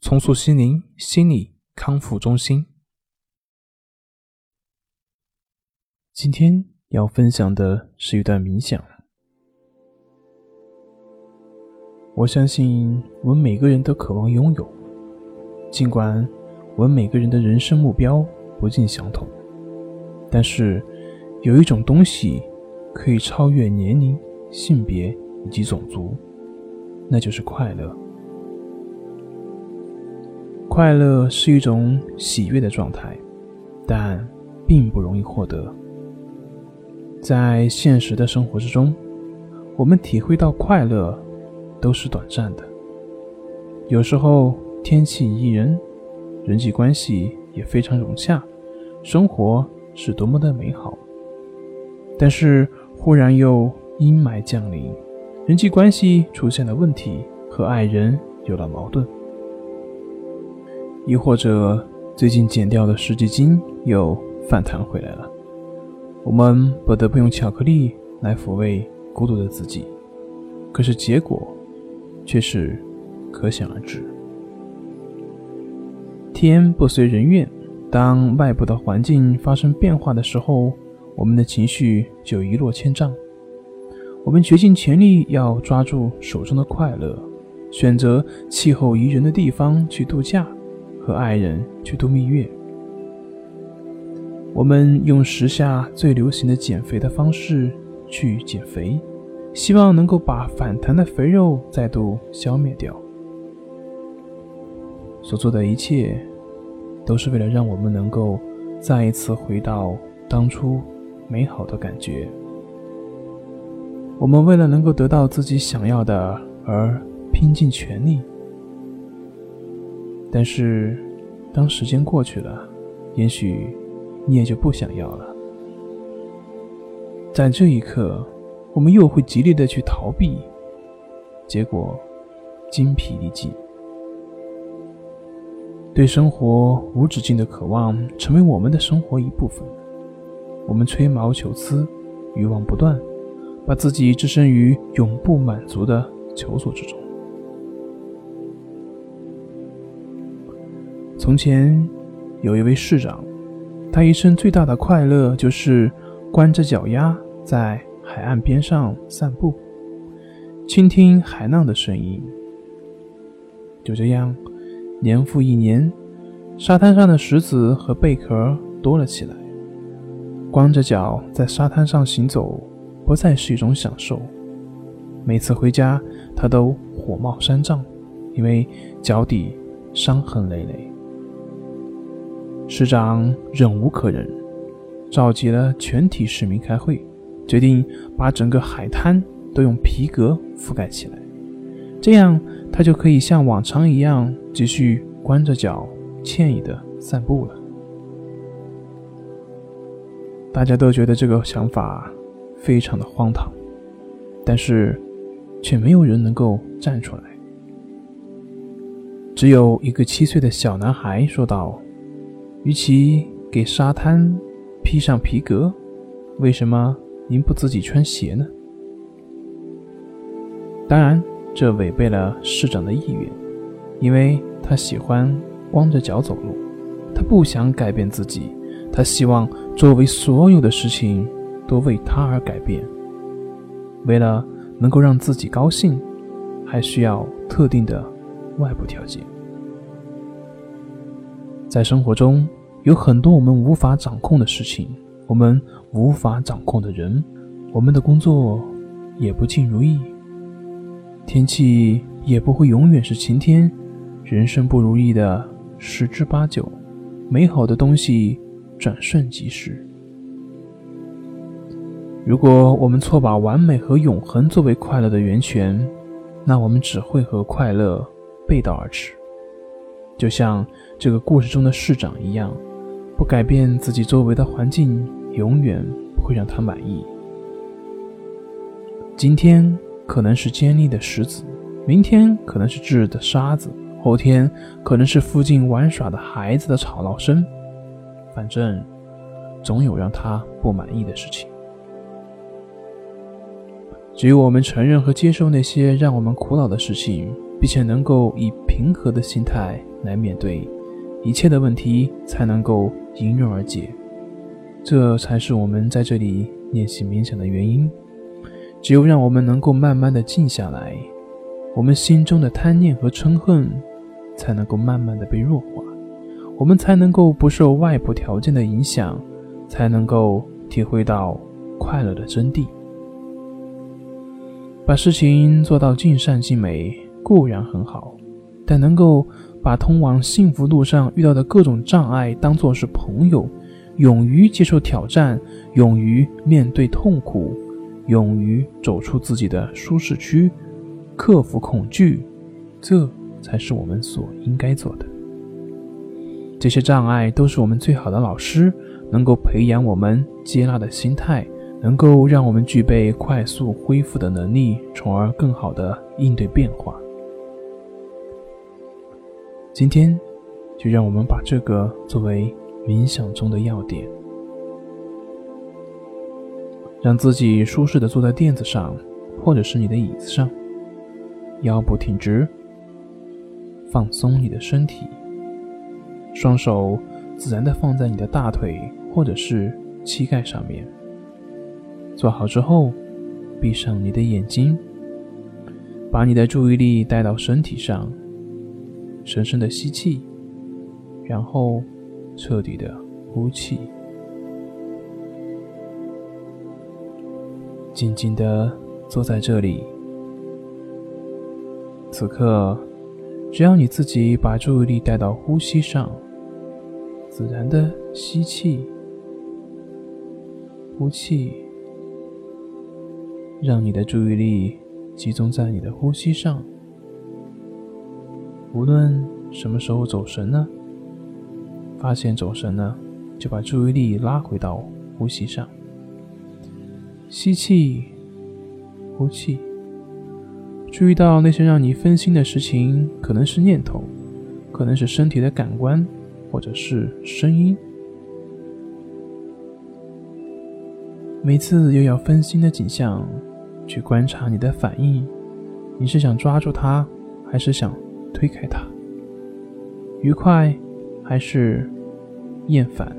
重塑心灵心理康复中心。今天要分享的是一段冥想。我相信我们每个人都渴望拥有，尽管我们每个人的人生目标不尽相同，但是有一种东西可以超越年龄、性别以及种族，那就是快乐。快乐是一种喜悦的状态，但并不容易获得。在现实的生活之中，我们体会到快乐都是短暂的。有时候天气宜人，人际关系也非常融洽，生活是多么的美好。但是忽然又阴霾降临，人际关系出现了问题，和爱人有了矛盾。亦或者最近减掉的十几斤又反弹回来了，我们不得不用巧克力来抚慰孤独的自己，可是结果却是可想而知。天不随人愿，当外部的环境发生变化的时候，我们的情绪就一落千丈。我们竭尽全力要抓住手中的快乐，选择气候宜人的地方去度假。和爱人去度蜜月，我们用时下最流行的减肥的方式去减肥，希望能够把反弹的肥肉再度消灭掉。所做的一切，都是为了让我们能够再一次回到当初美好的感觉。我们为了能够得到自己想要的而拼尽全力。但是，当时间过去了，也许你也就不想要了。在这一刻，我们又会极力的去逃避，结果精疲力尽。对生活无止境的渴望成为我们的生活一部分，我们吹毛求疵，欲望不断，把自己置身于永不满足的求索之中。从前，有一位市长，他一生最大的快乐就是光着脚丫在海岸边上散步，倾听海浪的声音。就这样，年复一年，沙滩上的石子和贝壳多了起来。光着脚在沙滩上行走，不再是一种享受。每次回家，他都火冒三丈，因为脚底伤痕累累。市长忍无可忍，召集了全体市民开会，决定把整个海滩都用皮革覆盖起来，这样他就可以像往常一样继续光着脚惬意的散步了。大家都觉得这个想法非常的荒唐，但是却没有人能够站出来。只有一个七岁的小男孩说道。与其给沙滩披上皮革，为什么您不自己穿鞋呢？当然，这违背了市长的意愿，因为他喜欢光着脚走路，他不想改变自己，他希望周围所有的事情都为他而改变。为了能够让自己高兴，还需要特定的外部条件。在生活中，有很多我们无法掌控的事情，我们无法掌控的人，我们的工作也不尽如意，天气也不会永远是晴天，人生不如意的十之八九，美好的东西转瞬即逝。如果我们错把完美和永恒作为快乐的源泉，那我们只会和快乐背道而驰。就像这个故事中的市长一样，不改变自己周围的环境，永远不会让他满意。今天可能是尖利的石子，明天可能是炙热的沙子，后天可能是附近玩耍的孩子的吵闹声。反正，总有让他不满意的事情。只有我们承认和接受那些让我们苦恼的事情，并且能够以平和的心态来面对一切的问题，才能够迎刃而解。这才是我们在这里练习冥想的原因。只有让我们能够慢慢的静下来，我们心中的贪念和嗔恨才能够慢慢的被弱化，我们才能够不受外部条件的影响，才能够体会到快乐的真谛。把事情做到尽善尽美固然很好，但能够把通往幸福路上遇到的各种障碍当作是朋友，勇于接受挑战，勇于面对痛苦。勇于走出自己的舒适区，克服恐惧，这才是我们所应该做的。这些障碍都是我们最好的老师，能够培养我们接纳的心态，能够让我们具备快速恢复的能力，从而更好的应对变化。今天，就让我们把这个作为冥想中的要点。让自己舒适的坐在垫子上，或者是你的椅子上，腰部挺直，放松你的身体，双手自然的放在你的大腿或者是膝盖上面。做好之后，闭上你的眼睛，把你的注意力带到身体上，深深的吸气，然后彻底的呼气。静静的坐在这里。此刻，只要你自己把注意力带到呼吸上，自然的吸气、呼气，让你的注意力集中在你的呼吸上。无论什么时候走神呢，发现走神了，就把注意力拉回到呼吸上。吸气，呼气。注意到那些让你分心的事情，可能是念头，可能是身体的感官，或者是声音。每次又要分心的景象，去观察你的反应。你是想抓住它，还是想推开他？愉快，还是厌烦？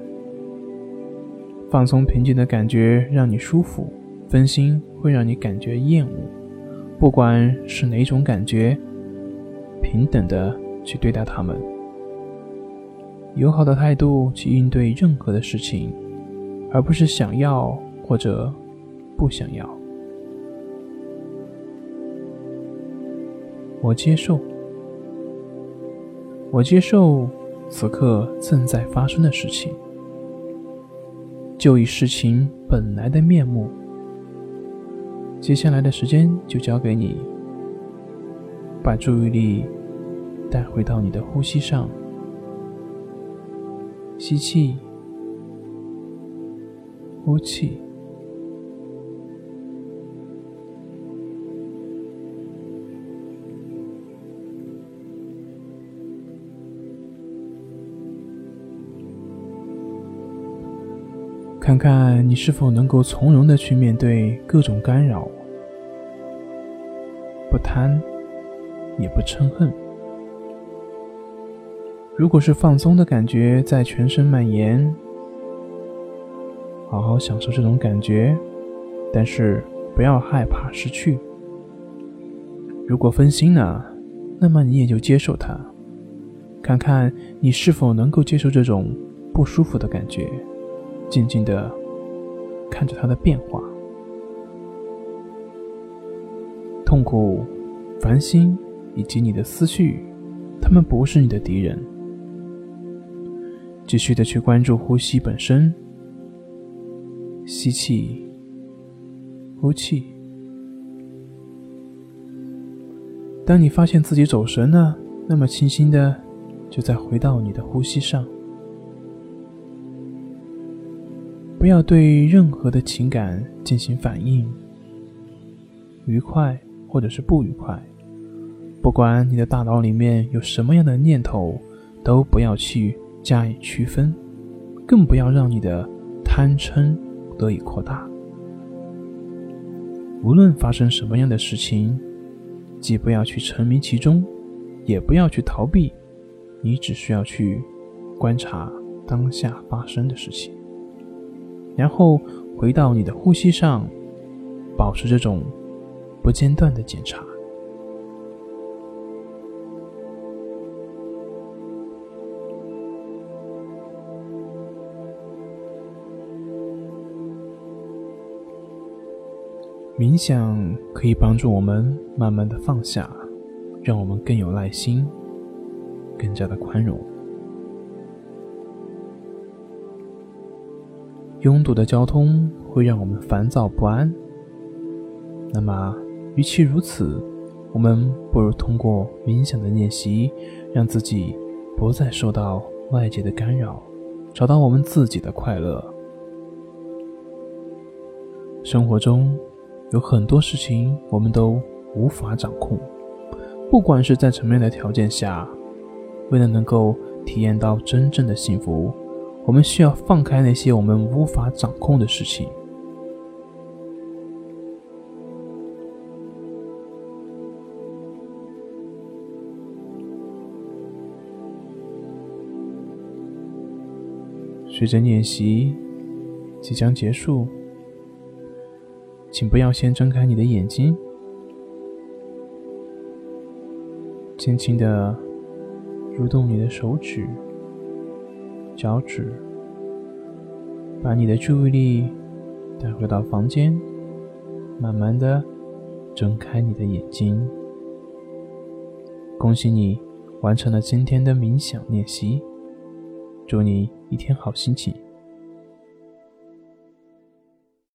放松平静的感觉让你舒服。分心会让你感觉厌恶，不管是哪种感觉，平等的去对待他们，友好的态度去应对任何的事情，而不是想要或者不想要。我接受，我接受此刻正在发生的事情，就以事情本来的面目。接下来的时间就交给你，把注意力带回到你的呼吸上，吸气，呼气，看看你是否能够从容的去面对各种干扰。不贪，也不嗔恨。如果是放松的感觉在全身蔓延，好好享受这种感觉，但是不要害怕失去。如果分心了，那么你也就接受它，看看你是否能够接受这种不舒服的感觉，静静的看着它的变化。痛苦、烦心以及你的思绪，他们不是你的敌人。继续的去关注呼吸本身，吸气，呼气。当你发现自己走神了，那么轻轻的就再回到你的呼吸上，不要对任何的情感进行反应，愉快或者是不愉快，不管你的大脑里面有什么样的念头，都不要去加以区分，更不要让你的贪嗔得以扩大。无论发生什么样的事情，既不要去沉迷其中，也不要去逃避，你只需要去观察当下发生的事情，然后回到你的呼吸上，保持这种不间断的检查。冥想可以帮助我们慢慢的放下，让我们更有耐心，更加的宽容。拥堵的交通会让我们烦躁不安。那么，与其如此，我们不如通过冥想的练习，让自己不再受到外界的干扰，找到我们自己的快乐。生活中。有很多事情我们都无法掌控，不管是在什么样的条件下，为了能够体验到真正的幸福，我们需要放开那些我们无法掌控的事情。随着练习即将结束。请不要先睁开你的眼睛，轻轻的蠕动你的手指、脚趾，把你的注意力带回到房间，慢慢的睁开你的眼睛。恭喜你完成了今天的冥想练习，祝你一天好心情。